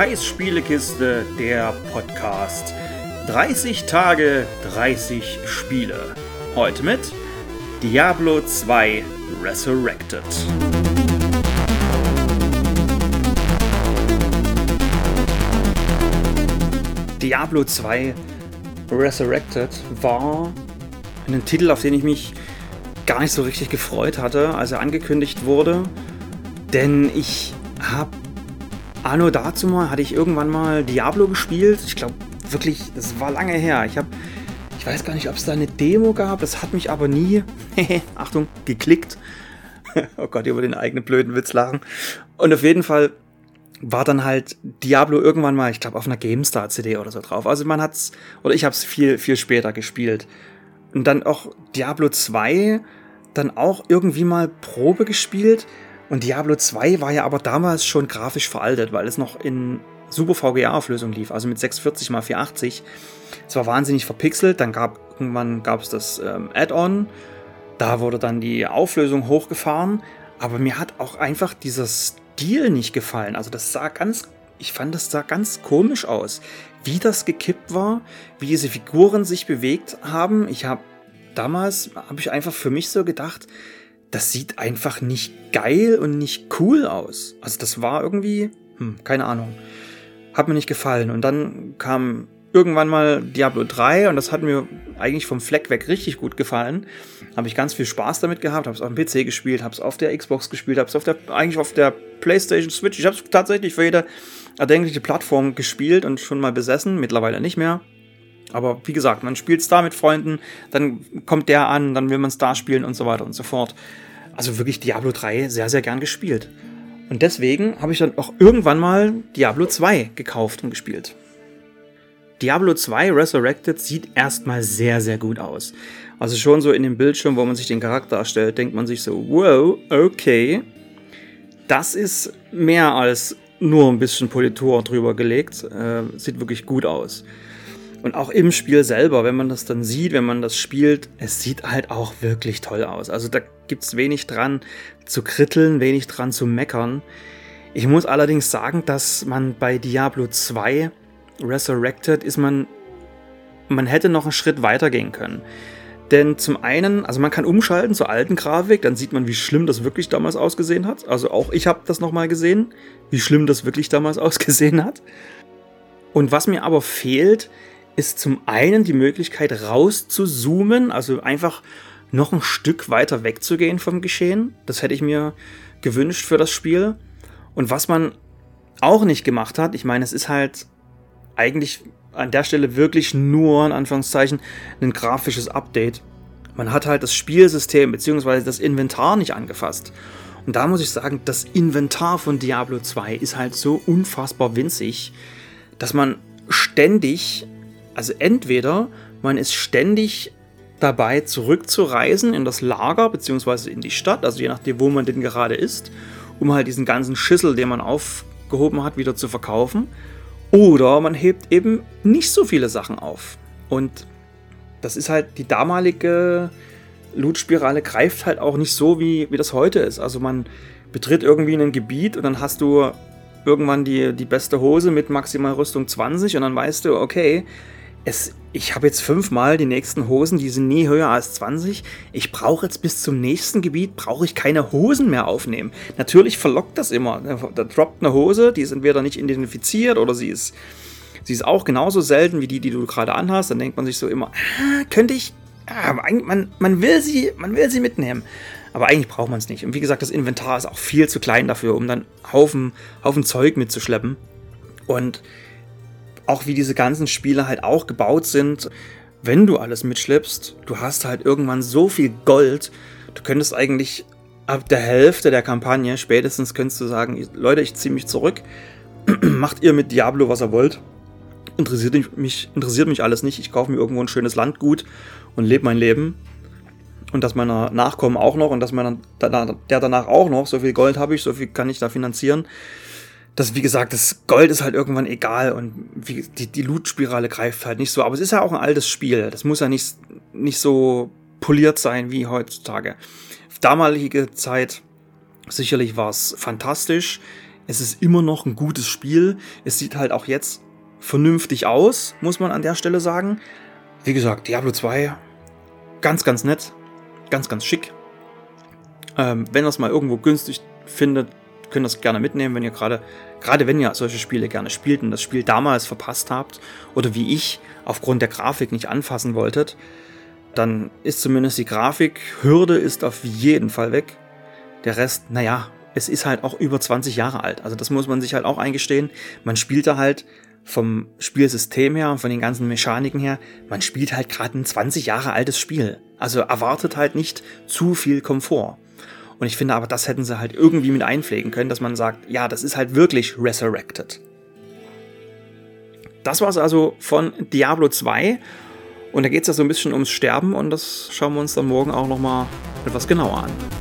Kais Spielekiste, der Podcast. 30 Tage, 30 Spiele. Heute mit Diablo 2 Resurrected. Diablo 2 Resurrected war ein Titel, auf den ich mich gar nicht so richtig gefreut hatte, als er angekündigt wurde. Denn ich habe Anno dazu mal, hatte ich irgendwann mal Diablo gespielt. Ich glaube wirklich, das war lange her. Ich habe, ich weiß gar nicht, ob es da eine Demo gab. Das hat mich aber nie, Achtung, geklickt. oh Gott, über den eigenen blöden Witz lachen. Und auf jeden Fall war dann halt Diablo irgendwann mal, ich glaube, auf einer GameStar-CD oder so drauf. Also man hat's, oder ich habe es viel, viel später gespielt. Und dann auch Diablo 2, dann auch irgendwie mal Probe gespielt. Und Diablo 2 war ja aber damals schon grafisch veraltet, weil es noch in Super VGA-Auflösung lief, also mit 640 x 480. Es war wahnsinnig verpixelt, dann gab irgendwann gab es das ähm, Add-on, da wurde dann die Auflösung hochgefahren, aber mir hat auch einfach dieser Stil nicht gefallen. Also das sah ganz, ich fand das sah ganz komisch aus, wie das gekippt war, wie diese Figuren sich bewegt haben. Ich habe damals habe ich einfach für mich so gedacht, das sieht einfach nicht geil und nicht cool aus. Also das war irgendwie, hm, keine Ahnung, hat mir nicht gefallen. Und dann kam irgendwann mal Diablo 3 und das hat mir eigentlich vom Fleck weg richtig gut gefallen. Habe ich ganz viel Spaß damit gehabt, habe es auf dem PC gespielt, habe es auf der Xbox gespielt, habe es auf der eigentlich auf der PlayStation Switch. Ich habe es tatsächlich für jede erdenkliche Plattform gespielt und schon mal besessen, mittlerweile nicht mehr. Aber wie gesagt, man spielt es da mit Freunden, dann kommt der an, dann will man es da spielen und so weiter und so fort. Also wirklich Diablo 3 sehr, sehr gern gespielt. Und deswegen habe ich dann auch irgendwann mal Diablo 2 gekauft und gespielt. Diablo 2 Resurrected sieht erstmal sehr, sehr gut aus. Also schon so in dem Bildschirm, wo man sich den Charakter erstellt, denkt man sich so, wow, okay. Das ist mehr als nur ein bisschen Politur drüber gelegt. Äh, sieht wirklich gut aus. Und auch im Spiel selber, wenn man das dann sieht, wenn man das spielt, es sieht halt auch wirklich toll aus. Also da gibt es wenig dran zu kritteln, wenig dran zu meckern. Ich muss allerdings sagen, dass man bei Diablo 2 Resurrected ist man, man hätte noch einen Schritt weiter gehen können. Denn zum einen, also man kann umschalten zur alten Grafik, dann sieht man, wie schlimm das wirklich damals ausgesehen hat. Also auch ich habe das nochmal gesehen, wie schlimm das wirklich damals ausgesehen hat. Und was mir aber fehlt, ist zum einen die Möglichkeit raus zu zoomen, also einfach noch ein Stück weiter wegzugehen vom Geschehen. Das hätte ich mir gewünscht für das Spiel. Und was man auch nicht gemacht hat, ich meine, es ist halt eigentlich an der Stelle wirklich nur, in Anführungszeichen, ein grafisches Update. Man hat halt das Spielsystem bzw. das Inventar nicht angefasst. Und da muss ich sagen, das Inventar von Diablo 2 ist halt so unfassbar winzig, dass man ständig also entweder man ist ständig dabei zurückzureisen in das Lager bzw. in die Stadt, also je nachdem, wo man denn gerade ist, um halt diesen ganzen Schüssel, den man aufgehoben hat, wieder zu verkaufen. Oder man hebt eben nicht so viele Sachen auf. Und das ist halt die damalige Loot-Spirale greift halt auch nicht so, wie, wie das heute ist. Also man betritt irgendwie ein Gebiet und dann hast du irgendwann die, die beste Hose mit maximal Rüstung 20 und dann weißt du, okay, es, ich habe jetzt fünfmal die nächsten Hosen, die sind nie höher als 20. Ich brauche jetzt bis zum nächsten Gebiet, brauche ich keine Hosen mehr aufnehmen. Natürlich verlockt das immer. Da droppt eine Hose, die ist entweder nicht identifiziert oder sie ist, sie ist auch genauso selten wie die, die du gerade anhast. Dann denkt man sich so immer, ah, könnte ich, ah, man, man, will sie, man will sie mitnehmen. Aber eigentlich braucht man es nicht. Und wie gesagt, das Inventar ist auch viel zu klein dafür, um dann Haufen, Haufen Zeug mitzuschleppen. Und auch wie diese ganzen Spiele halt auch gebaut sind. Wenn du alles mitschleppst, du hast halt irgendwann so viel Gold, du könntest eigentlich ab der Hälfte der Kampagne spätestens könntest du sagen, Leute, ich ziehe mich zurück, macht ihr mit Diablo, was ihr wollt. Interessiert mich, interessiert mich alles nicht. Ich kaufe mir irgendwo ein schönes Landgut und lebe mein Leben. Und dass meiner Nachkommen auch noch und dass meiner, der danach auch noch, so viel Gold habe ich, so viel kann ich da finanzieren das, wie gesagt, das Gold ist halt irgendwann egal und wie, die, die Loot-Spirale greift halt nicht so. Aber es ist ja auch ein altes Spiel. Das muss ja nicht, nicht so poliert sein wie heutzutage. Damalige Zeit, sicherlich war es fantastisch. Es ist immer noch ein gutes Spiel. Es sieht halt auch jetzt vernünftig aus, muss man an der Stelle sagen. Wie gesagt, Diablo 2, ganz, ganz nett. Ganz, ganz schick. Ähm, wenn ihr es mal irgendwo günstig findet, könnt es gerne mitnehmen, wenn ihr gerade, gerade wenn ihr solche Spiele gerne spielt und das Spiel damals verpasst habt oder wie ich aufgrund der Grafik nicht anfassen wolltet, dann ist zumindest die Grafikhürde ist auf jeden Fall weg. Der Rest, naja, es ist halt auch über 20 Jahre alt. Also das muss man sich halt auch eingestehen. Man spielt da halt vom Spielsystem her und von den ganzen Mechaniken her, man spielt halt gerade ein 20 Jahre altes Spiel. Also erwartet halt nicht zu viel Komfort. Und ich finde aber, das hätten sie halt irgendwie mit einpflegen können, dass man sagt, ja, das ist halt wirklich Resurrected. Das war es also von Diablo 2. Und da geht es ja so ein bisschen ums Sterben und das schauen wir uns dann morgen auch nochmal etwas genauer an.